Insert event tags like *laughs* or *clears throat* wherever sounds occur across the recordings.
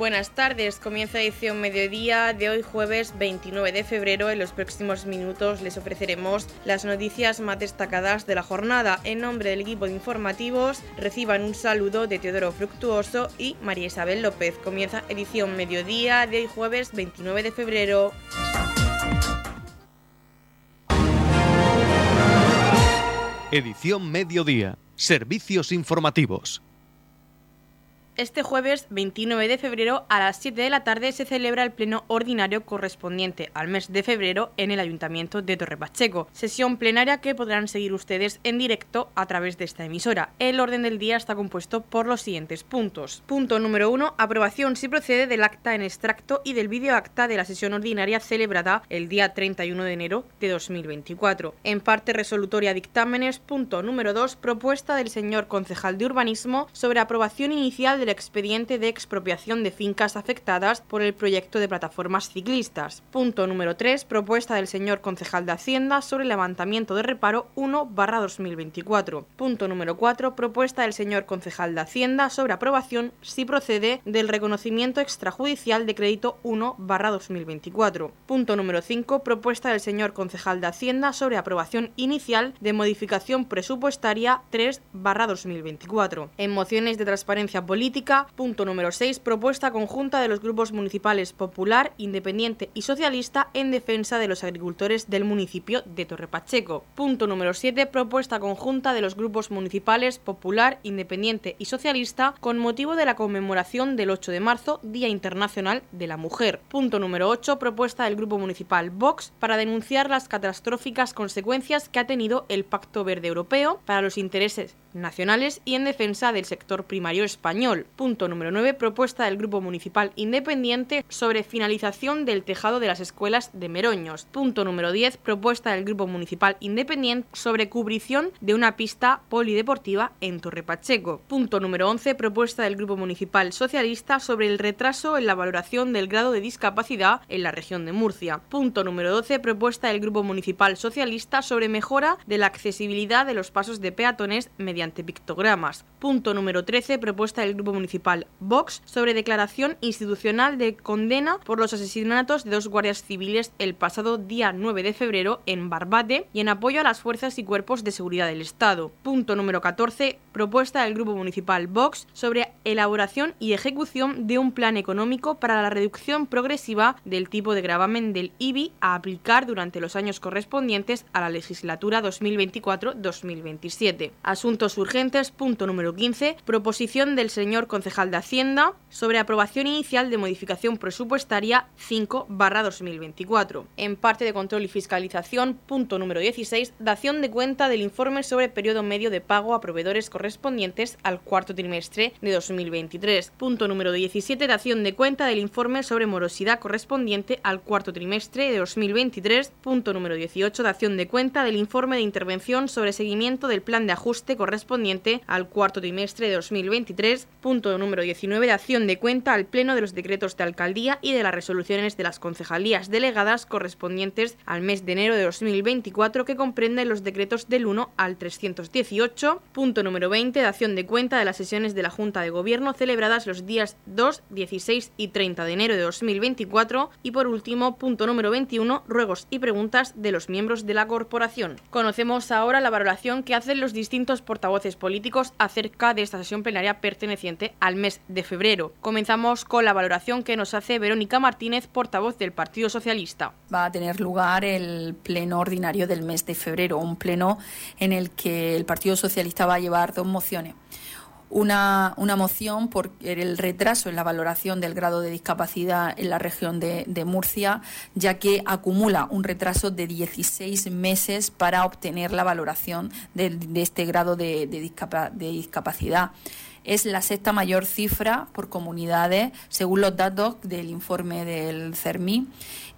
Buenas tardes, comienza edición mediodía de hoy jueves 29 de febrero. En los próximos minutos les ofreceremos las noticias más destacadas de la jornada. En nombre del equipo de informativos reciban un saludo de Teodoro Fructuoso y María Isabel López. Comienza edición mediodía de hoy jueves 29 de febrero. Edición mediodía. Servicios informativos. Este jueves 29 de febrero a las 7 de la tarde se celebra el pleno ordinario correspondiente al mes de febrero en el Ayuntamiento de Torre Pacheco. Sesión plenaria que podrán seguir ustedes en directo a través de esta emisora. El orden del día está compuesto por los siguientes puntos. Punto número 1. Aprobación si procede del acta en extracto y del vídeo acta de la sesión ordinaria celebrada el día 31 de enero de 2024. En parte resolutoria dictámenes. Punto número 2. Propuesta del señor concejal de urbanismo sobre aprobación inicial del expediente de expropiación de fincas afectadas por el proyecto de plataformas ciclistas. Punto número 3. Propuesta del señor concejal de Hacienda sobre levantamiento de reparo 1-2024. Punto número 4. Propuesta del señor concejal de Hacienda sobre aprobación, si procede, del reconocimiento extrajudicial de crédito 1-2024. Punto número 5. Propuesta del señor concejal de Hacienda sobre aprobación inicial de modificación presupuestaria 3-2024. En mociones de transparencia política Punto número 6. Propuesta conjunta de los grupos municipales Popular, Independiente y Socialista en defensa de los agricultores del municipio de Torrepacheco. Punto número 7. Propuesta conjunta de los grupos municipales Popular, Independiente y Socialista con motivo de la conmemoración del 8 de marzo, Día Internacional de la Mujer. Punto número 8. Propuesta del grupo municipal Vox para denunciar las catastróficas consecuencias que ha tenido el Pacto Verde Europeo para los intereses nacionales y en defensa del sector primario español. Punto número 9. Propuesta del Grupo Municipal Independiente sobre finalización del tejado de las escuelas de Meroños. Punto número 10. Propuesta del Grupo Municipal Independiente sobre cubrición de una pista polideportiva en Torre Pacheco. Punto número 11. Propuesta del Grupo Municipal Socialista sobre el retraso en la valoración del grado de discapacidad en la región de Murcia. Punto número 12. Propuesta del Grupo Municipal Socialista sobre mejora de la accesibilidad de los pasos de peatones mediante mediante pictogramas. Punto número 13. Propuesta del Grupo Municipal Vox sobre declaración institucional de condena por los asesinatos de dos guardias civiles el pasado día 9 de febrero en Barbate y en apoyo a las fuerzas y cuerpos de seguridad del Estado. Punto número 14. Propuesta del Grupo Municipal Vox sobre elaboración y ejecución de un plan económico para la reducción progresiva del tipo de gravamen del IBI a aplicar durante los años correspondientes a la legislatura 2024-2027. Asuntos urgentes. Punto número 15. Proposición del señor concejal de Hacienda sobre aprobación inicial de modificación presupuestaria 5-2024. En parte de control y fiscalización. Punto número 16. Dación de cuenta del informe sobre periodo medio de pago a proveedores correspondientes al cuarto trimestre de 2023. Punto número 17. Dación de cuenta del informe sobre morosidad correspondiente al cuarto trimestre de 2023. Punto número 18. Dación de cuenta del informe de intervención sobre seguimiento del plan de ajuste correspondiente correspondiente al cuarto trimestre de 2023, punto número 19 de acción de cuenta al Pleno de los decretos de alcaldía y de las resoluciones de las concejalías delegadas correspondientes al mes de enero de 2024 que comprenden los decretos del 1 al 318, punto número 20 de acción de cuenta de las sesiones de la Junta de Gobierno celebradas los días 2, 16 y 30 de enero de 2024 y por último, punto número 21, ruegos y preguntas de los miembros de la corporación. Conocemos ahora la valoración que hacen los distintos portavoces voces políticos acerca de esta sesión plenaria perteneciente al mes de febrero. Comenzamos con la valoración que nos hace Verónica Martínez, portavoz del Partido Socialista. Va a tener lugar el pleno ordinario del mes de febrero, un pleno en el que el Partido Socialista va a llevar dos mociones una, una, moción por el retraso en la valoración del grado de discapacidad en la región de, Murcia, ya que acumula un retraso de 16 meses para obtener la valoración de, este grado de, de discapacidad. Es la sexta mayor cifra por comunidades, según los datos del informe del CERMI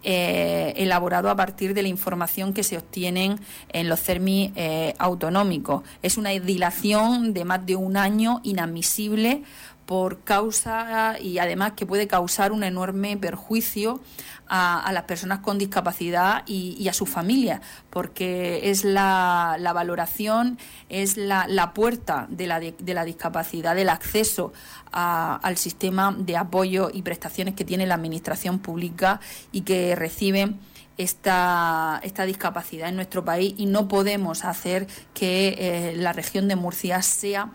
eh, elaborado a partir de la información que se obtienen en los CERMI eh, autonómicos. Es una dilación de más de un año inadmisible por causa y además que puede causar un enorme perjuicio a, las personas con discapacidad y, a sus familias, porque es la, valoración, es la, puerta de la, de la, discapacidad, del acceso al sistema de apoyo y prestaciones que tiene la Administración pública y que reciben esta, esta discapacidad en nuestro país. Y no podemos hacer que eh, la región de Murcia sea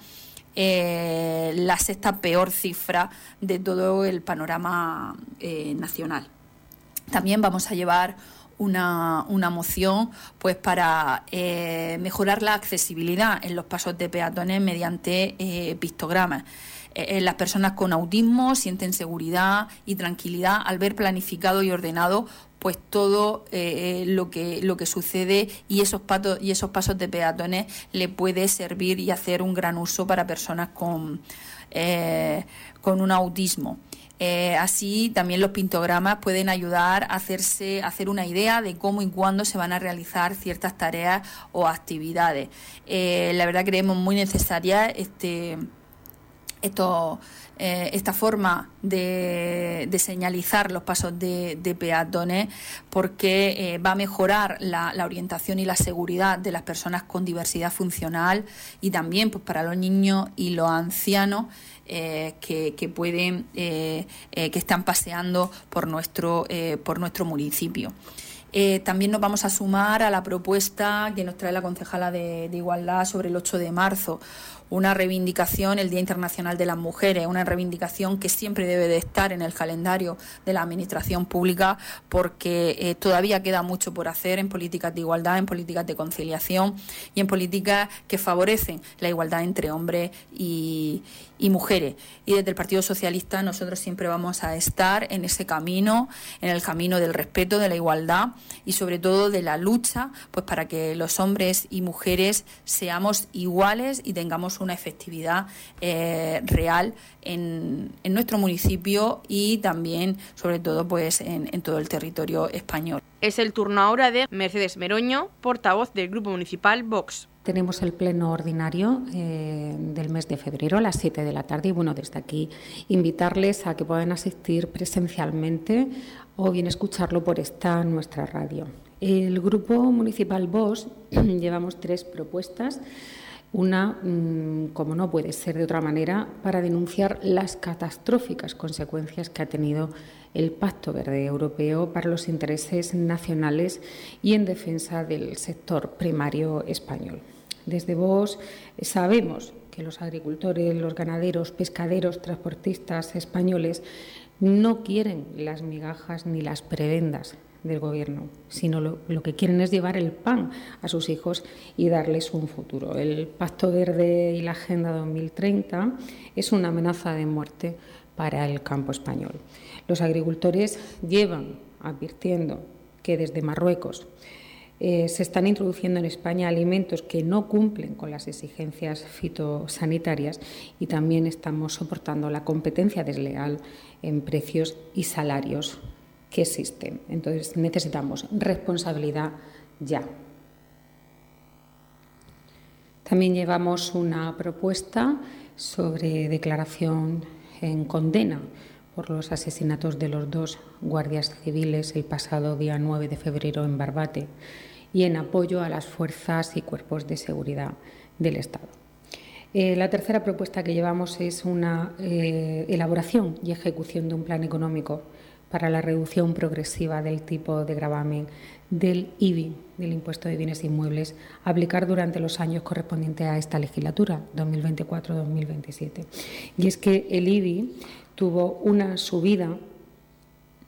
eh, la sexta peor cifra de todo el panorama eh, nacional. También vamos a llevar una, una moción pues para eh, mejorar la accesibilidad en los pasos de peatones mediante pictogramas. Las personas con autismo sienten seguridad y tranquilidad al ver planificado y ordenado pues todo lo que lo que sucede y esos patos y esos pasos de peatones le puede servir y hacer un gran uso para personas con con un autismo. Eh, así también los pintogramas pueden ayudar a hacerse, hacer una idea de cómo y cuándo se van a realizar ciertas tareas o actividades. Eh, la verdad creemos muy necesaria este, esto, eh, esta forma de, señalizar los pasos de, peatones porque va a mejorar la, orientación y la seguridad de las personas con diversidad funcional y también pues, para los niños y los ancianos eh, que, pueden, eh, eh, que están paseando por nuestro, por nuestro municipio. también nos vamos a sumar a la propuesta que nos trae la concejala de, de Igualdad sobre el 8 de marzo, una reivindicación, el Día Internacional de las Mujeres, una reivindicación que siempre debe de estar en el calendario de la Administración Pública porque eh, todavía queda mucho por hacer en políticas de igualdad, en políticas de conciliación y en políticas que favorecen la igualdad entre hombres y, y mujeres. Y desde el Partido Socialista nosotros siempre vamos a estar en ese camino, en el camino del respeto, de la igualdad y sobre todo de la lucha pues para que los hombres y mujeres seamos iguales y tengamos una efectividad eh, real en, nuestro municipio y también, sobre todo, pues en, todo el territorio español. Es el turno ahora de Mercedes Meroño, portavoz del Grupo Municipal Vox. Tenemos el pleno ordinario eh, del mes de febrero a las 7 de la tarde y bueno, desde aquí invitarles a que puedan asistir presencialmente o bien escucharlo por esta nuestra radio. El Grupo Municipal Vox *clears throat* llevamos tres propuestas una, mm, como no puede ser de otra manera, para denunciar las catastróficas consecuencias que ha tenido el Pacto Verde Europeo para los intereses nacionales y en defensa del sector primario español. Desde vos sabemos que los agricultores, los ganaderos, pescaderos, transportistas españoles no quieren las migajas ni las prebendas del gobierno, sino lo, que quieren es llevar el pan a sus hijos y darles un futuro. El Pacto Verde y la Agenda 2030 es una amenaza de muerte para el campo español. Los agricultores llevan advirtiendo que desde Marruecos eh, se están introduciendo en España alimentos que no cumplen con las exigencias fitosanitarias y también estamos soportando la competencia desleal en precios y salarios que existen. Entonces necesitamos responsabilidad ya. También llevamos una propuesta sobre declaración en condena por los asesinatos de los dos guardias civiles el pasado día 9 de febrero en Barbate y en apoyo a las fuerzas y cuerpos de seguridad del Estado. Eh, la tercera propuesta que llevamos es una eh, elaboración y ejecución de un plan económico para la reducción progresiva del tipo de gravamen del IBI, del impuesto de bienes inmuebles, a aplicar durante los años correspondientes a esta legislatura, 2024-2027. Y es que el IBI tuvo una subida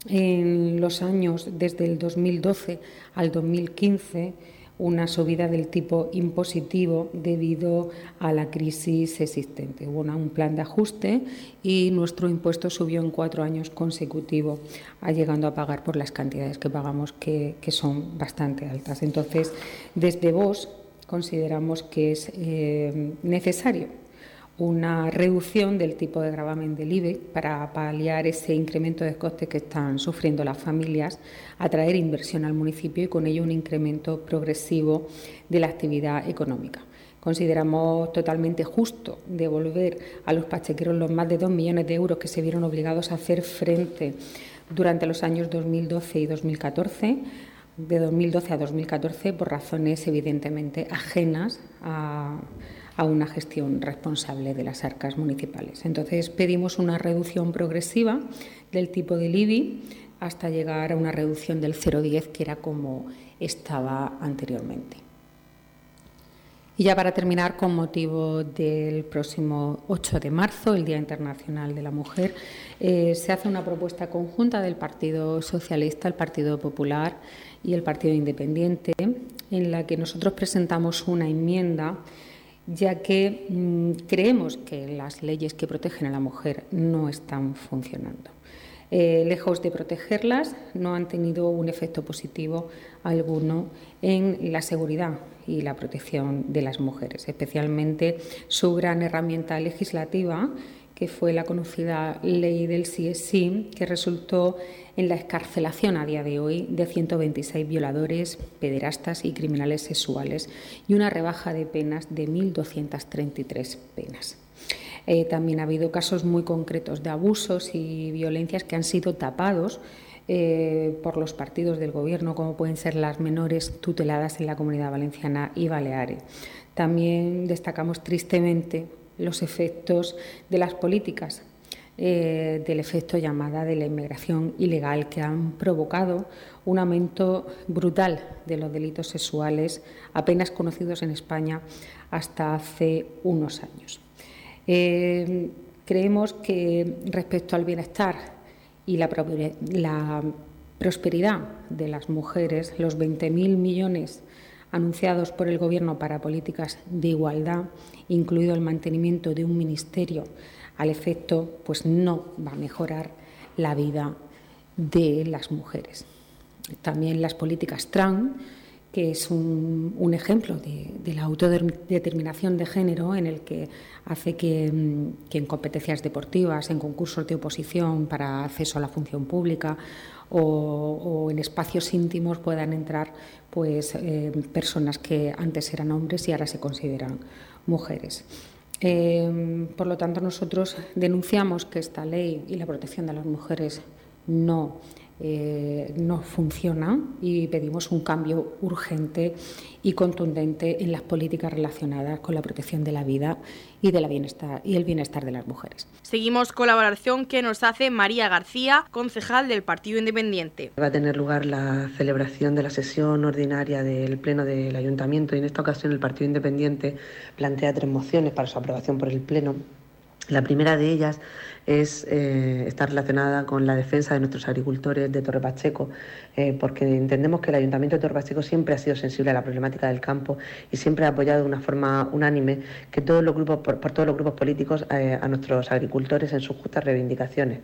en los años desde el 2012 al 2015 una subida del tipo impositivo debido a la crisis existente. Hubo un plan de ajuste y nuestro impuesto subió en cuatro años consecutivos, llegando a pagar por las cantidades que pagamos, que, son bastante altas. Entonces, desde vos consideramos que es eh, necesario una reducción del tipo de gravamen del IBE para paliar ese incremento de costes que están sufriendo las familias, atraer inversión al municipio y con ello un incremento progresivo de la actividad económica. Consideramos totalmente justo devolver a los pachequeros los más de dos millones de euros que se vieron obligados a hacer frente durante los años 2012 y 2014, de 2012 a 2014, por razones evidentemente ajenas a, a una gestión responsable de las arcas municipales. Entonces pedimos una reducción progresiva del tipo del IBI hasta llegar a una reducción del 0,10 que era como estaba anteriormente. Y ya para terminar, con motivo del próximo 8 de marzo, el Día Internacional de la Mujer, eh, se hace una propuesta conjunta del Partido Socialista, el Partido Popular y el Partido Independiente, en la que nosotros presentamos una enmienda ya que mm, creemos que las leyes que protegen a la mujer no están funcionando. Eh, lejos de protegerlas, no han tenido un efecto positivo alguno en la seguridad y la protección de las mujeres, especialmente su gran herramienta legislativa, que fue la conocida ley del CSI, que resultó en la escarcelación a día de hoy de 126 violadores, pederastas y criminales sexuales y una rebaja de penas de 1.233 penas. Eh, también ha habido casos muy concretos de abusos y violencias que han sido tapados eh, por los partidos del Gobierno, como pueden ser las menores tuteladas en la Comunidad Valenciana y Baleares. También destacamos tristemente los efectos de las políticas eh, del efecto llamada de la inmigración ilegal que han provocado un aumento brutal de los delitos sexuales apenas conocidos en España hasta hace unos años. Eh, creemos que respecto al bienestar y la, prosperidad de las mujeres, los 20.000 millones anunciados por el Gobierno para políticas de igualdad, incluido el mantenimiento de un ministerio al efecto, pues no va a mejorar la vida de las mujeres. También las políticas trans que es un, ejemplo de, la autodeterminación de género en el que hace que, en competencias deportivas, en concursos de oposición para acceso a la función pública o, en espacios íntimos puedan entrar pues, eh, personas que antes eran hombres y ahora se consideran mujeres. Eh, por lo tanto, nosotros denunciamos que esta ley y la protección de las mujeres no eh, no funciona y pedimos un cambio urgente y contundente en las políticas relacionadas con la protección de la vida y, de la bienestar, y el bienestar de las mujeres. Seguimos con la valoración que nos hace María García, concejal del Partido Independiente. Va a tener lugar la celebración de la sesión ordinaria del Pleno del Ayuntamiento y en esta ocasión el Partido Independiente plantea tres mociones para su aprobación por el Pleno. La primera de ellas es, eh, está relacionada con la defensa de nuestros agricultores de Torre Pacheco, eh, porque entendemos que el Ayuntamiento de Torre Pacheco siempre ha sido sensible a la problemática del campo y siempre ha apoyado de una forma unánime que todos los grupos, por, todos los grupos políticos eh, a nuestros agricultores en sus justas reivindicaciones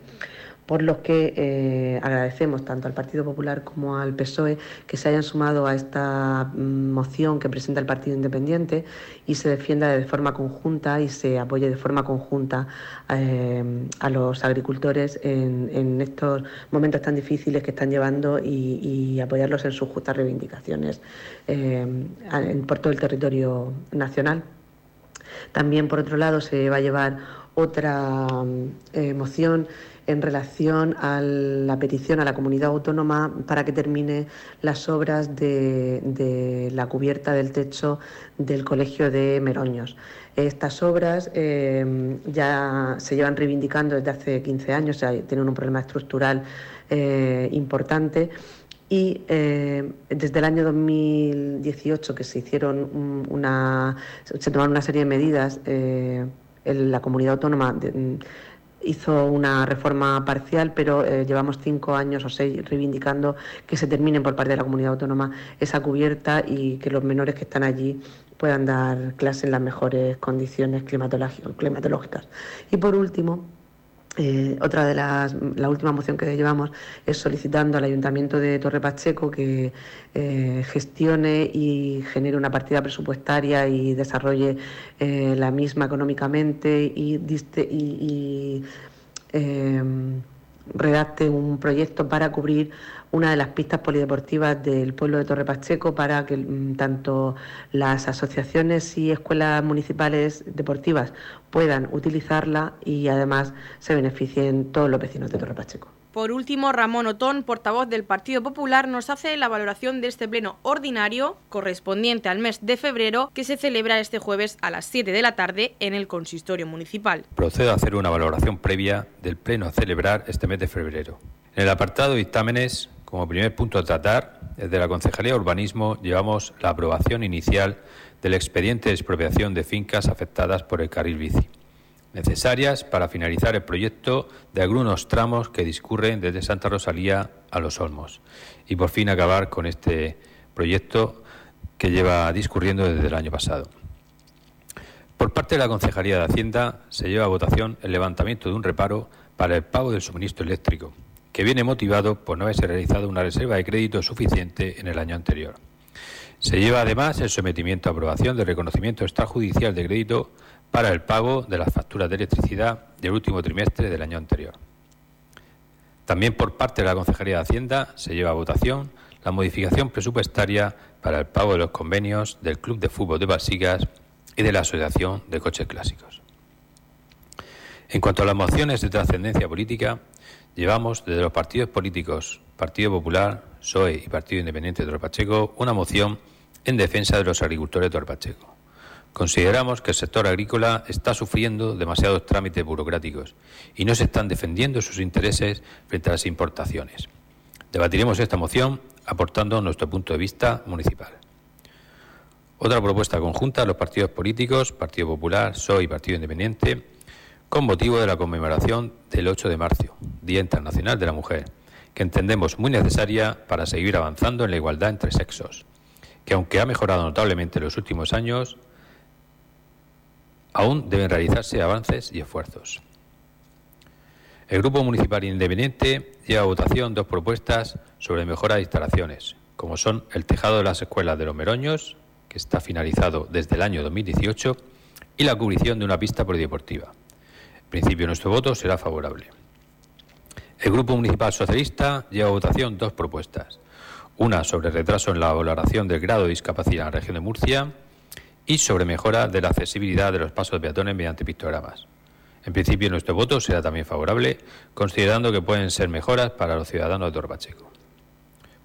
por los que eh, agradecemos tanto al Partido Popular como al PSOE que se hayan sumado a esta mm, moción que presenta el Partido Independiente y se defienda de forma conjunta y se apoye de forma conjunta eh, a los agricultores en, estos momentos tan difíciles que están llevando y, apoyarlos en sus justas reivindicaciones eh, por todo el territorio nacional. También, por otro lado, se va a llevar otra moción en relación a la petición a la comunidad autónoma para que termine las obras de, la cubierta del techo del Colegio de Meroños. Estas obras eh, ya se llevan reivindicando desde hace 15 años, tienen un problema estructural eh, importante y eh, desde el año 2018 que se hicieron una se tomaron una serie de medidas en la comunidad autónoma hizo una reforma parcial, pero eh, llevamos cinco años o seis reivindicando que se termine por parte de la comunidad autónoma esa cubierta y que los menores que están allí puedan dar clase en las mejores condiciones climatológicas. Y por último, eh, otra de las, la última moción que llevamos es solicitando al Ayuntamiento de Torre Pacheco que eh, gestione y genere una partida presupuestaria y desarrolle eh, la misma económicamente y, y redacte un proyecto para cubrir una de las pistas polideportivas del pueblo de Torre Pacheco para que mm, tanto las asociaciones y escuelas municipales deportivas puedan utilizarla y además se beneficien todos los vecinos de Torre Pacheco. Por último, Ramón Otón, portavoz del Partido Popular, nos hace la valoración de este pleno ordinario correspondiente al mes de febrero que se celebra este jueves a las 7 de la tarde en el consistorio municipal. Procedo a hacer una valoración previa del pleno a celebrar este mes de febrero. En el apartado de dictámenes, como primer punto a tratar, desde la Concejalía de Urbanismo llevamos la aprobación inicial del expediente de expropiación de fincas afectadas por el carril bici necesarias para finalizar el proyecto de algunos tramos que discurren desde Santa Rosalía a Los Olmos y por fin acabar con este proyecto que lleva discurriendo desde el año pasado. Por parte de la Concejalía de Hacienda se lleva a votación el levantamiento de un reparo para el pago del suministro eléctrico, que viene motivado por no haberse realizado una reserva de crédito suficiente en el año anterior. Se lleva además el sometimiento a aprobación del reconocimiento extrajudicial de crédito para el pago de las facturas de electricidad del último trimestre del año anterior. También por parte de la Consejería de Hacienda se lleva a votación la modificación presupuestaria para el pago de los convenios del Club de Fútbol de Basigas y de la Asociación de Coches Clásicos. En cuanto a las mociones de trascendencia política, llevamos desde los partidos políticos Partido Popular, PSOE y Partido Independiente de Torpacheco una moción en defensa de los agricultores de Torpacheco. Consideramos que el sector agrícola está sufriendo demasiados trámites burocráticos y no se están defendiendo sus intereses frente a las importaciones. Debatiremos esta moción aportando nuestro punto de vista municipal. Otra propuesta conjunta de los partidos políticos, Partido Popular, PSOE y Partido Independiente, con motivo de la conmemoración del 8 de marzo, Día Internacional de la Mujer, que entendemos muy necesaria para seguir avanzando en la igualdad entre sexos, que aunque ha mejorado notablemente en los últimos años, aún deben realizarse avances y esfuerzos. El Grupo Municipal Independiente lleva a votación dos propuestas sobre mejora de instalaciones, como son el tejado de las escuelas de los Meroños, que está finalizado desde el año 2018, y la cubrición de una pista polideportiva. En principio, nuestro voto será favorable. El Grupo Municipal Socialista lleva a votación dos propuestas. Una sobre retraso en la valoración del grado de discapacidad en la región de Murcia y sobre mejora de la accesibilidad de los pasos de peatones mediante pictogramas. En principio, nuestro voto será también favorable, considerando que pueden ser mejoras para los ciudadanos de Torbacheco.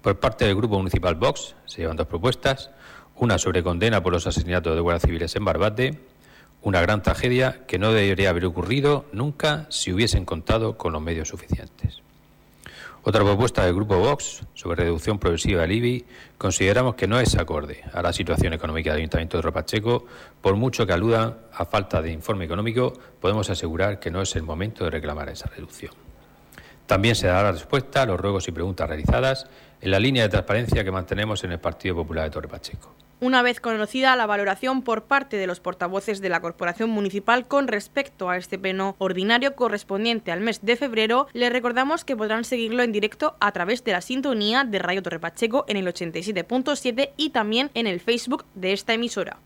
Por parte del Grupo Municipal Vox se llevan dos propuestas, una sobre condena por los asesinatos de guardias civiles en Barbate, una gran tragedia que no debería haber ocurrido nunca si hubiesen contado con los medios suficientes. Otra propuesta del Grupo Vox sobre reducción progresiva del IBI consideramos que no es acorde a la situación económica del Ayuntamiento de Ropacheco. Por mucho que aludan a falta de informe económico, podemos asegurar que no es el momento de reclamar esa reducción. También se dará respuesta a los ruegos y preguntas realizadas en la línea de transparencia que mantenemos en el Partido Popular de Torre Pacheco una vez conocida la valoración por parte de los portavoces de la Corporación Municipal con respecto a este pleno ordinario correspondiente al mes de febrero, les recordamos que podrán seguirlo en directo a través de la sintonía de Radio Torre Pacheco en el 87.7 y también en el Facebook de esta emisora.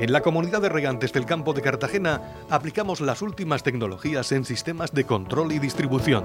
En la comunidad de regantes del campo de Cartagena aplicamos las últimas tecnologías en sistemas de control y distribución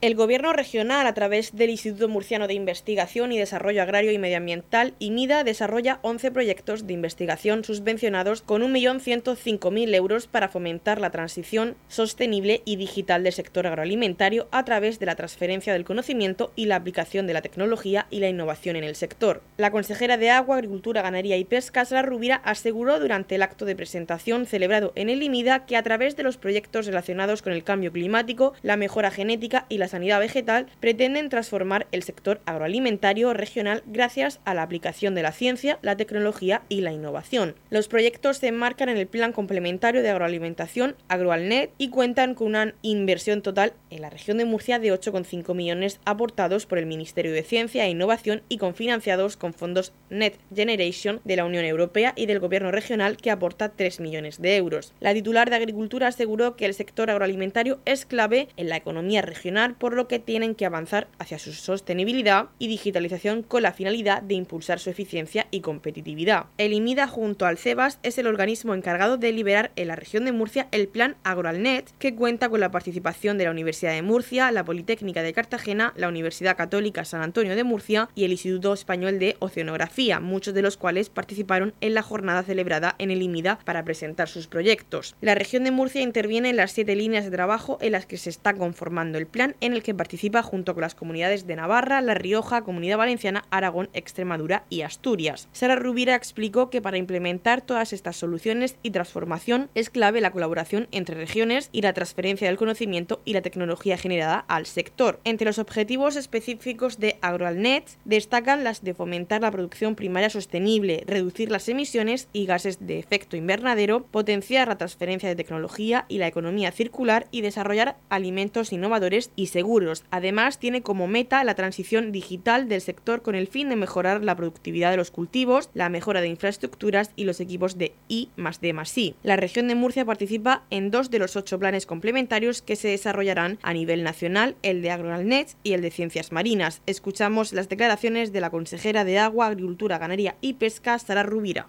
El Gobierno regional, a través del Instituto Murciano de Investigación y Desarrollo Agrario y Medioambiental, IMIDA, desarrolla 11 proyectos de investigación subvencionados con 1.105.000 euros para fomentar la transición sostenible y digital del sector agroalimentario a través de la transferencia del conocimiento y la aplicación de la tecnología y la innovación en el sector. La consejera de Agua, Agricultura, Ganadería y Pesca, Sara Rubira, aseguró durante el acto de presentación celebrado en el IMIDA que a través de los proyectos relacionados con el cambio climático, la mejora genética y la sanidad vegetal pretenden transformar el sector agroalimentario regional gracias a la aplicación de la ciencia, la tecnología y la innovación. Los proyectos se enmarcan en el Plan Complementario de Agroalimentación AgroAlnet y cuentan con una inversión total en la región de Murcia de 8,5 millones aportados por el Ministerio de Ciencia e Innovación y confinanciados con fondos Net Generation de la Unión Europea y del Gobierno regional que aporta 3 millones de euros. La titular de Agricultura aseguró que el sector agroalimentario es clave en la economía regional, por lo que tienen que avanzar hacia su sostenibilidad y digitalización con la finalidad de impulsar su eficiencia y competitividad. El IMIDA junto al CEBAS es el organismo encargado de liberar en la región de Murcia el plan AgroAlnet, que cuenta con la participación de la Universidad de Murcia, la Politécnica de Cartagena, la Universidad Católica San Antonio de Murcia y el Instituto Español de Oceanografía, muchos de los cuales participaron en la jornada celebrada en el IMIDA para presentar sus proyectos. La región de Murcia interviene en las siete líneas de trabajo en las que se está conformando el plan, el que participa junto con las comunidades de Navarra, La Rioja, Comunidad Valenciana, Aragón, Extremadura y Asturias. Sara Rubira explicó que para implementar todas estas soluciones y transformación es clave la colaboración entre regiones y la transferencia del conocimiento y la tecnología generada al sector. Entre los objetivos específicos de AgroAlnet destacan las de fomentar la producción primaria sostenible, reducir las emisiones y gases de efecto invernadero, potenciar la transferencia de tecnología y la economía circular y desarrollar alimentos innovadores y seguros. Además, tiene como meta la transición digital del sector con el fin de mejorar la productividad de los cultivos, la mejora de infraestructuras y los equipos de I más D más I. La región de Murcia participa en dos de los ocho planes complementarios que se desarrollarán a nivel nacional, el de AgroAlnet y el de Ciencias Marinas. Escuchamos las declaraciones de la consejera de Agua, Agricultura, Ganadería y Pesca, Sara Rubira.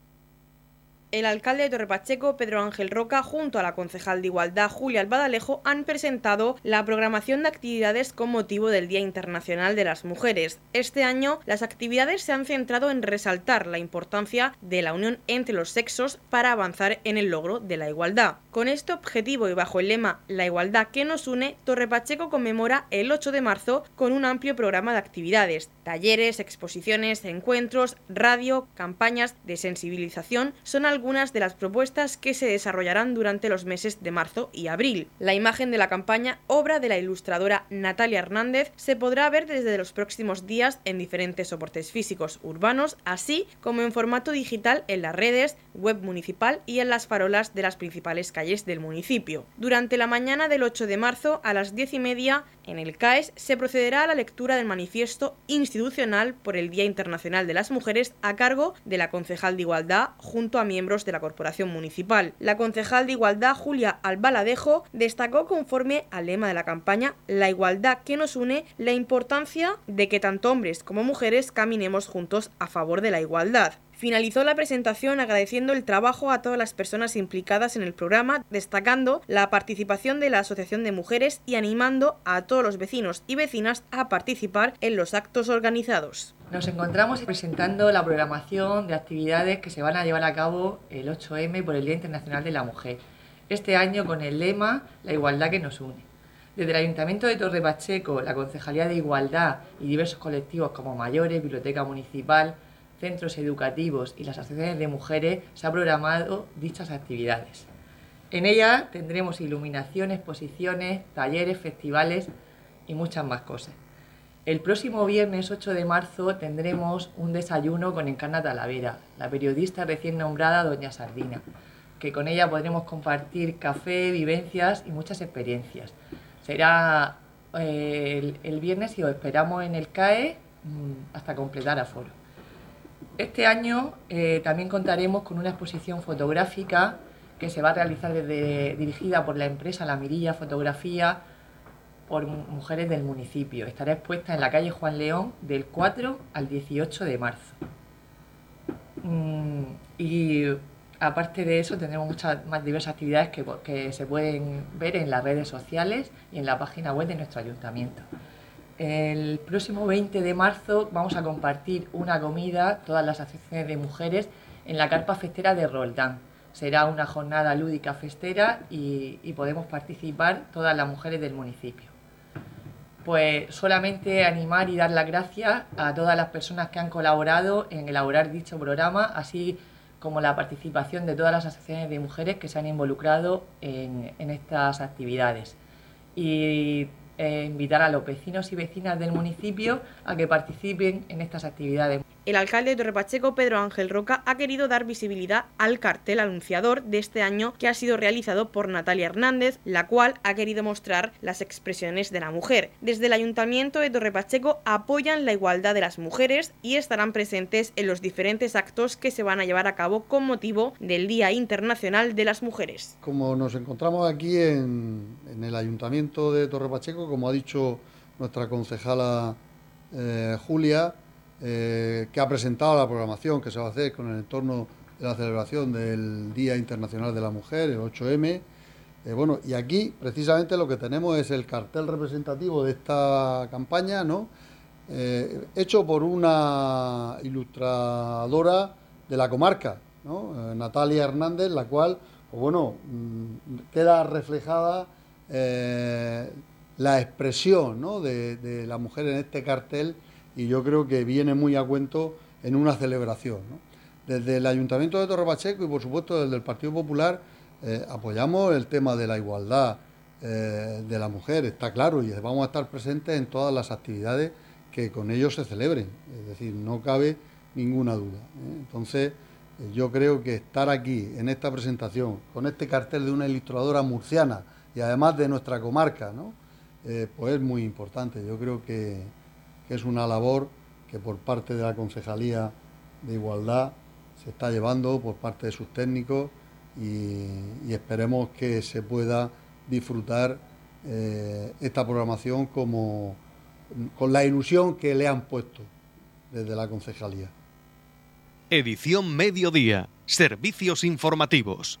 El alcalde de Torrepacheco, Pedro Ángel Roca, junto a la concejal de Igualdad, Julia Albadalejo, han presentado la programación de actividades con motivo del Día Internacional de las Mujeres. Este año, las actividades se han centrado en resaltar la importancia de la unión entre los sexos para avanzar en el logro de la igualdad. Con este objetivo y bajo el lema La igualdad que nos une, Torrepacheco conmemora el 8 de marzo con un amplio programa de actividades, talleres, exposiciones, encuentros, radio, campañas de sensibilización, son algunas de las propuestas que se desarrollarán durante los meses de marzo y abril. La imagen de la campaña, obra de la ilustradora Natalia Hernández, se podrá ver desde los próximos días en diferentes soportes físicos urbanos, así como en formato digital en las redes, web municipal y en las farolas de las principales calles del municipio. Durante la mañana del 8 de marzo a las 10 y media en el CAES se procederá a la lectura del manifiesto institucional por el Día Internacional de las Mujeres a cargo de la concejal de Igualdad junto a miembros de la Corporación Municipal. La concejal de Igualdad, Julia Albaladejo, destacó conforme al lema de la campaña La igualdad que nos une, la importancia de que tanto hombres como mujeres caminemos juntos a favor de la igualdad. Finalizó la presentación agradeciendo el trabajo a todas las personas implicadas en el programa, destacando la participación de la Asociación de Mujeres y animando a todos los vecinos y vecinas a participar en los actos organizados. Nos encontramos presentando la programación de actividades que se van a llevar a cabo el 8M por el Día Internacional de la Mujer. Este año con el lema La igualdad que nos une. Desde el Ayuntamiento de Torre Pacheco, la Concejalía de Igualdad y diversos colectivos como Mayores, Biblioteca Municipal, centros educativos y las asociaciones de mujeres se ha programado dichas actividades. En ella tendremos iluminación, exposiciones, talleres, festivales y muchas más cosas. El próximo viernes 8 de marzo tendremos un desayuno con Encarna Talavera, la periodista recién nombrada Doña Sardina, que con ella podremos compartir café, vivencias y muchas experiencias. Será eh, el, el, viernes y os esperamos en el CAE mmm, hasta completar aforo. Este año eh, también contaremos con una exposición fotográfica que se va a realizar desde, dirigida por la empresa La Mirilla Fotografía por mujeres del municipio. Estará expuesta en la calle Juan León del 4 al 18 de marzo. Mm, y aparte de eso tendremos muchas más diversas actividades que, que se pueden ver en las redes sociales y en la página web de nuestro ayuntamiento. El próximo 20 de marzo vamos a compartir una comida, todas las asociaciones de mujeres, en la carpa festera de Roldán. Será una jornada lúdica festera y, podemos participar todas las mujeres del municipio. Pues solamente animar y dar las gracias a todas las personas que han colaborado en elaborar dicho programa, así como la participación de todas las asociaciones de mujeres que se han involucrado en, en estas actividades. Y eh, invitar a los vecinos y vecinas del municipio a que participen en estas actividades. El alcalde de Torrepacheco, Pedro Ángel Roca, ha querido dar visibilidad al cartel anunciador de este año que ha sido realizado por Natalia Hernández, la cual ha querido mostrar las expresiones de la mujer. Desde el Ayuntamiento de Torrepacheco apoyan la igualdad de las mujeres y estarán presentes en los diferentes actos que se van a llevar a cabo con motivo del Día Internacional de las Mujeres. Como nos encontramos aquí en, el Ayuntamiento de Torrepacheco, como ha dicho nuestra concejala eh, Julia, eh, que ha presentado la programación que se va a hacer con el entorno de la celebración del Día Internacional de la Mujer, el 8M. Eh, bueno, y aquí precisamente lo que tenemos es el cartel representativo de esta campaña, ¿no? Eh, hecho por una ilustradora de la comarca, ¿no? Natalia Hernández, la cual, pues bueno, mm, queda reflejada la expresión ¿no? de, de la mujer en este cartel y yo creo que viene muy a cuento en una celebración. Desde el Ayuntamiento de Torre Pacheco y por supuesto desde el Partido Popular eh, apoyamos el tema de la igualdad eh, de la mujer, está claro, y vamos a estar presentes en todas las actividades que con ellos se celebren, es decir, no cabe ninguna duda. ¿eh? Entonces, yo creo que estar aquí en esta presentación, con este cartel de una ilustradora murciana y además de nuestra comarca, ¿no? pues es muy importante. Yo creo que, es una labor que por parte de la Concejalía de Igualdad se está llevando por parte de sus técnicos y, esperemos que se pueda disfrutar eh, esta programación como, con la ilusión que le han puesto desde la Concejalía. Edición Mediodía. Servicios informativos.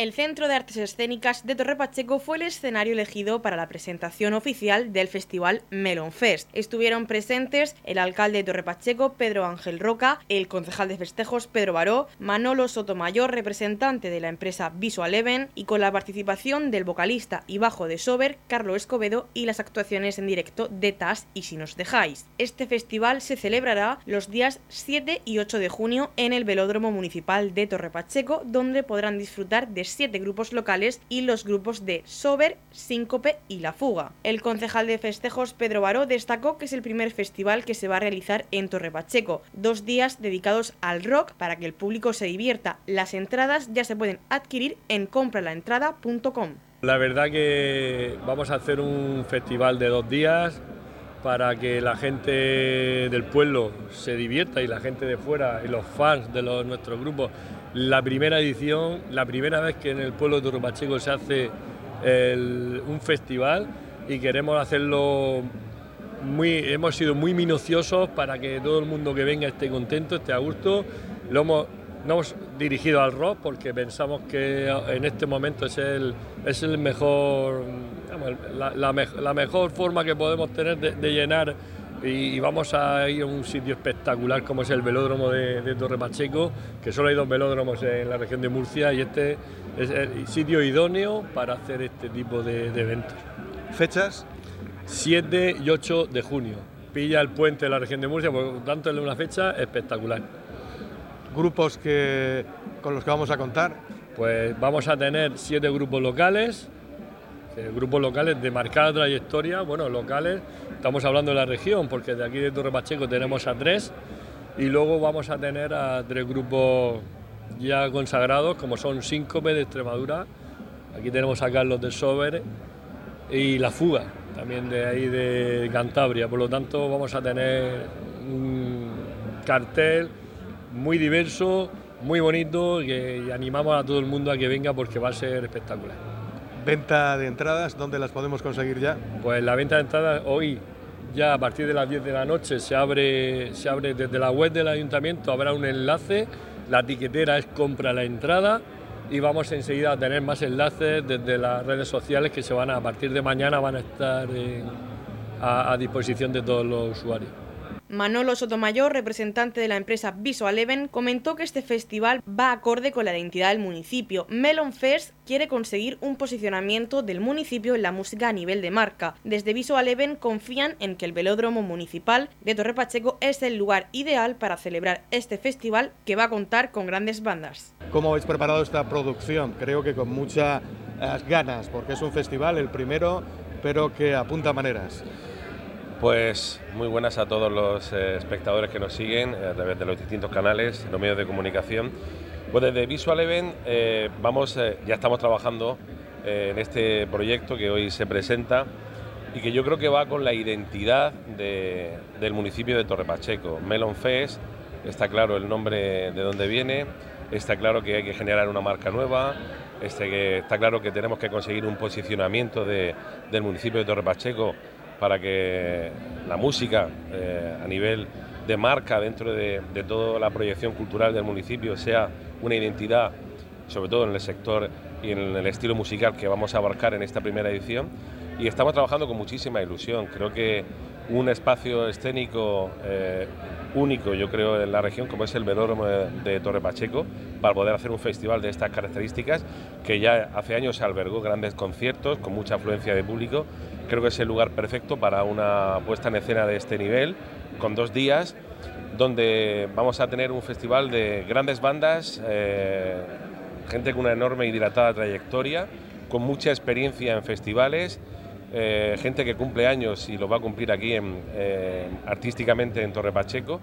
El Centro de Artes Escénicas de Torre Pacheco fue el escenario elegido para la presentación oficial del festival Melon Fest. Estuvieron presentes el alcalde de Torre Pacheco, Pedro Ángel Roca, el concejal de festejos, Pedro Baró, Manolo Sotomayor, representante de la empresa Visual Event, y con la participación del vocalista y bajo de Sober, Carlos Escobedo, y las actuaciones en directo de TAS y Si nos dejáis. Este festival se celebrará los días 7 y 8 de junio en el Velódromo Municipal de Torre Pacheco, donde podrán disfrutar de siete grupos locales y los grupos de Sober, Síncope y La Fuga. El concejal de festejos Pedro Baró destacó que es el primer festival que se va a realizar en Torre Pacheco, dos días dedicados al rock para que el público se divierta. Las entradas ya se pueden adquirir en compralaentrada.com. La verdad que vamos a hacer un festival de dos días para que la gente del pueblo se divierta y la gente de fuera y los fans de los, nuestros grupos la primera edición, la primera vez que en el pueblo de Pacheco se hace un festival y queremos hacerlo muy, hemos sido muy minuciosos para que todo el mundo que venga esté contento, esté a gusto. Lo hemos, no hemos dirigido al rock porque pensamos que en este momento es el, es el mejor, la, mejor forma que podemos tener de llenar y, vamos a ir a un sitio espectacular como es el velódromo de, Torre Pacheco, que solo hay dos velódromos en la región de Murcia y este es el sitio idóneo para hacer este tipo de, eventos. ¿Fechas? 7 y 8 de junio. Pilla el puente de la región de Murcia, por lo tanto es una fecha espectacular. ¿Grupos que, con los que vamos a contar? Pues vamos a tener siete grupos locales, eh, grupos locales de marcada trayectoria, bueno, locales, estamos hablando de la región, porque de aquí de Torre Pacheco tenemos a tres y luego vamos a tener a tres grupos ya consagrados, como son Síncope de Extremadura, aquí tenemos a Carlos de Sober y La Fuga, también de ahí de Cantabria, por lo tanto vamos a tener un cartel muy diverso, muy bonito y animamos a todo el mundo a que venga porque va a ser espectacular. Venta de entradas, ¿dónde las podemos conseguir ya? Pues la venta de entradas hoy, ya a partir de las 10 de la noche, se abre, se abre desde la web del ayuntamiento, habrá un enlace, la etiquetera es compra la entrada y vamos enseguida a tener más enlaces desde las redes sociales que se van a, a partir de mañana van a estar a disposición de todos los usuarios. Manolo Sotomayor, representante de la empresa Visual Even, comentó que este festival va acorde con la identidad del municipio. Melon Fest quiere conseguir un posicionamiento del municipio en la música a nivel de marca. Desde Visual Even confían en que el velódromo municipal de Torre Pacheco es el lugar ideal para celebrar este festival que va a contar con grandes bandas. ¿Cómo habéis preparado esta producción? Creo que con muchas ganas, porque es un festival, el primero, pero que apunta maneras. Pues muy buenas a todos los eh, espectadores que nos siguen a través de los distintos canales, los medios de comunicación. Pues desde Visual Event eh, vamos, eh, ya estamos trabajando en este proyecto que hoy se presenta y que yo creo que va con la identidad del municipio de Torre Pacheco. Melon Fest, está claro el nombre de dónde viene, está claro que hay que generar una marca nueva, este, está claro que tenemos que conseguir un posicionamiento del municipio de Torre Pacheco para que la música eh, a nivel de marca dentro de, toda la proyección cultural del municipio sea una identidad, sobre todo en el sector y en el estilo musical que vamos a abarcar en esta primera edición. Y estamos trabajando con muchísima ilusión. Creo que un espacio escénico eh, único, yo creo, en la región, como es el velódromo de, Torre Pacheco, para poder hacer un festival de estas características, que ya hace años albergó grandes conciertos con mucha afluencia de público. Creo que es el lugar perfecto para una puesta en escena de este nivel, con dos días, donde vamos a tener un festival de grandes bandas, eh, gente con una enorme y dilatada trayectoria, con mucha experiencia en festivales eh, gente que cumple años y lo va a cumplir aquí artísticamente en Torre Pacheco.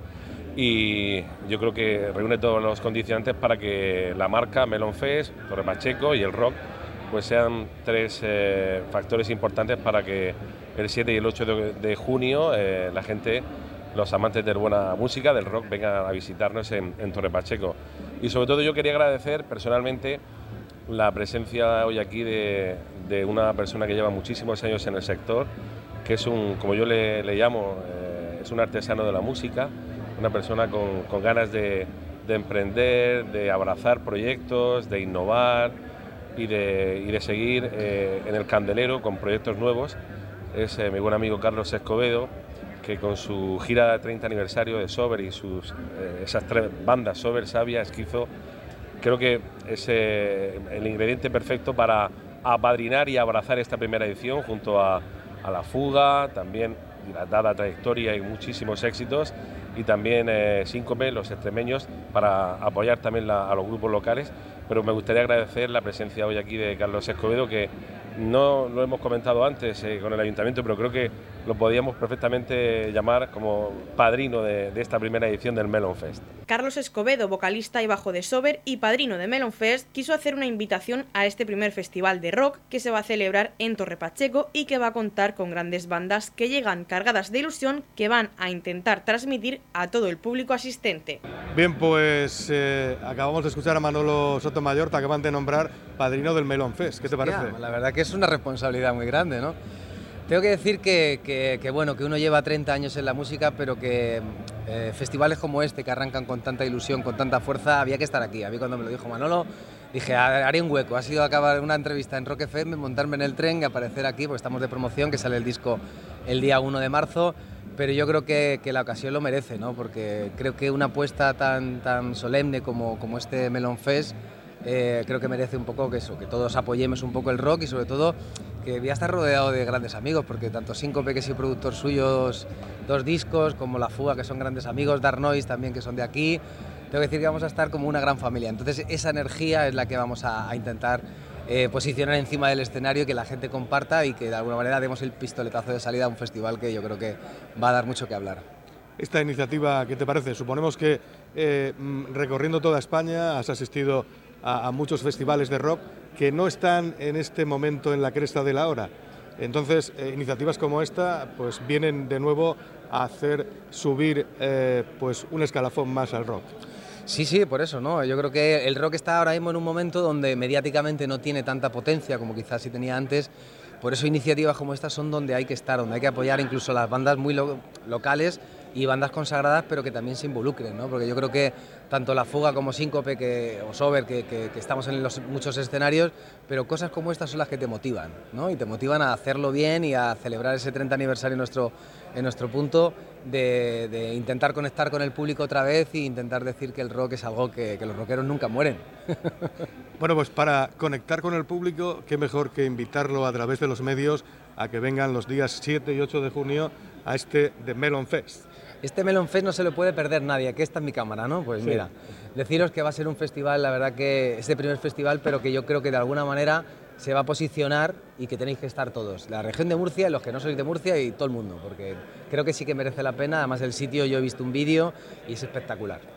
Y yo creo que reúne todos los condicionantes para que la marca Melon Fest, Torre Pacheco y el rock pues sean tres eh, factores importantes para que el 7 y el 8 de, junio eh, la gente, los amantes de buena música, del rock, vengan a visitarnos en, Torre Pacheco. Y sobre todo yo quería agradecer personalmente la presencia hoy aquí de, una persona que lleva muchísimos años en el sector, que es un, como yo le, llamo, eh, es un artesano de la música, una persona con, ganas de, emprender, de abrazar proyectos, de innovar y de, seguir eh, en el candelero con proyectos nuevos. Es eh, mi buen amigo Carlos Escobedo, que con su gira de 30 aniversario de Sober y sus, esas tres bandas, Sober, Sabia, Esquizo, creo que es eh, el ingrediente perfecto para apadrinar y abrazar esta primera edición junto a, La Fuga, también dada trayectoria y muchísimos éxitos, y también eh, Síncope, los extremeños, para apoyar también a los grupos locales. Pero me gustaría agradecer la presencia hoy aquí de Carlos Escobedo, que no lo hemos comentado antes eh, con el ayuntamiento, pero creo que lo podíamos perfectamente llamar como padrino de, esta primera edición del Melon Fest. Carlos Escobedo, vocalista y bajo de Sober y padrino de Melon Fest, quiso hacer una invitación a este primer festival de rock que se va a celebrar en Torre Pacheco y que va a contar con grandes bandas que llegan cargadas de ilusión que van a intentar transmitir a todo el público asistente. Bien, pues eh, acabamos de escuchar a Manolo Sotomayor, te acaban de nombrar padrino del Melon Fest. ¿Qué te parece? la verdad que es una responsabilidad muy grande, ¿no? Tengo que decir que, bueno, que uno lleva 30 años en la música, pero que eh, festivales como este, que arrancan con tanta ilusión, con tanta fuerza, había que estar aquí. A mí cuando me lo dijo Manolo, dije, haré un hueco. Ha sido acabar una entrevista en Rock FM, montarme en el tren y aparecer aquí, porque estamos de promoción, que sale el disco el día 1 de marzo. Pero yo creo que, la ocasión lo merece, ¿no? porque creo que una apuesta tan, tan solemne como, como este Melon Fest eh, creo que merece un poco que eso, que todos apoyemos un poco el rock y sobre todo que voy a estar rodeado de grandes amigos, porque tanto Síncope, que soy productor suyos, dos discos, como La Fuga, que son grandes amigos, Dark Noise también, que son de aquí, tengo que decir que vamos a estar como una gran familia. Entonces esa energía es la que vamos a, intentar eh, posicionar encima del escenario que la gente comparta y que de alguna manera demos el pistoletazo de salida a un festival que yo creo que va a dar mucho que hablar. Esta iniciativa, ¿qué te parece? Suponemos que eh, mm, recorriendo toda España has asistido a, muchos festivales de rock que no están en este momento en la cresta de la hora. Entonces, eh, iniciativas como esta pues vienen de nuevo a hacer subir eh, pues un escalafón más al rock. Sí, sí, por eso, ¿no? Yo creo que el rock está ahora mismo en un momento donde mediáticamente no tiene tanta potencia como quizás sí tenía antes. Por eso iniciativas como estas son donde hay que estar, donde hay que apoyar incluso las bandas muy locales y bandas consagradas, pero que también se involucren, ¿no? porque yo creo que tanto la fuga como síncope que, o sober, que, estamos en los, muchos escenarios, pero cosas como estas son las que te motivan, ¿no? y te motivan a hacerlo bien y a celebrar ese 30 aniversario en nuestro, en nuestro punto de, intentar conectar con el público otra vez e intentar decir que el rock es algo que, que los rockeros nunca mueren. *laughs* bueno, pues para conectar con el público, qué mejor que invitarlo a través de los medios a que vengan los días 7 y 8 de junio a este de Melon Fest. Este Melon Fest no se lo puede perder nadie, aquí está en mi cámara, ¿no? Pues mira, deciros que va a ser un festival, la verdad que es el primer festival, pero que yo creo que de alguna manera se va a posicionar y que tenéis que estar todos, la región de Murcia, los que no sois de Murcia y todo el mundo, porque creo que sí que merece la pena, además el sitio yo he visto un vídeo y es espectacular.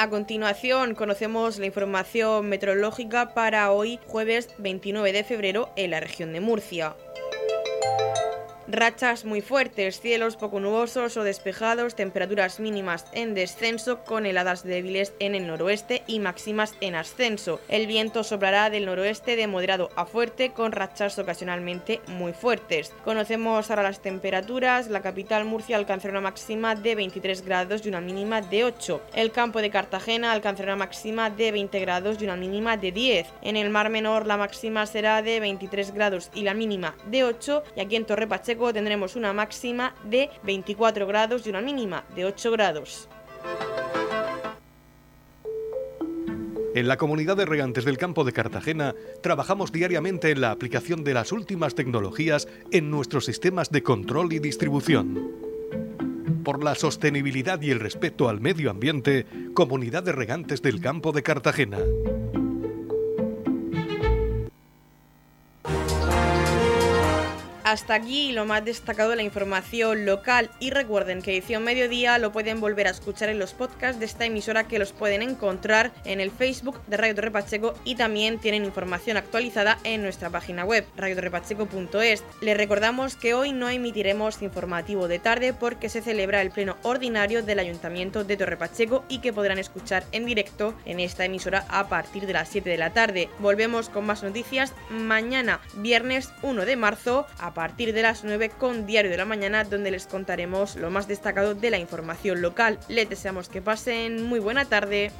A continuación conocemos la información meteorológica para hoy jueves 29 de febrero en la región de Murcia. Rachas muy fuertes, cielos poco nubosos o despejados, temperaturas mínimas en descenso con heladas débiles en el noroeste y máximas en ascenso. El viento soplará del noroeste de moderado a fuerte con rachas ocasionalmente muy fuertes. Conocemos ahora las temperaturas. La capital Murcia alcanzará una máxima de 23 grados y una mínima de 8. El campo de Cartagena alcanzará una máxima de 20 grados y una mínima de 10. En el Mar Menor la máxima será de 23 grados y la mínima de 8 y aquí en Torre Pacheco tendremos una máxima de 24 grados y una mínima de 8 grados. En la comunidad de regantes del campo de Cartagena trabajamos diariamente en la aplicación de las últimas tecnologías en nuestros sistemas de control y distribución. Por la sostenibilidad y el respeto al medio ambiente, Comunidad de Regantes del Campo de Cartagena. Hasta aquí lo más destacado de la información local y recuerden que edición mediodía lo pueden volver a escuchar en los podcasts de esta emisora que los pueden encontrar en el Facebook de Radio Torre Pacheco y también tienen información actualizada en nuestra página web radiotorrepacheco.es. Les recordamos que hoy no emitiremos informativo de tarde porque se celebra el pleno ordinario del Ayuntamiento de Torre Pacheco y que podrán escuchar en directo en esta emisora a partir de las 7 de la tarde. Volvemos con más noticias mañana, viernes 1 de marzo, a partir de las 9 con Diario de la Mañana, donde les contaremos lo más destacado de la información local. Les deseamos que pasen muy buena tarde.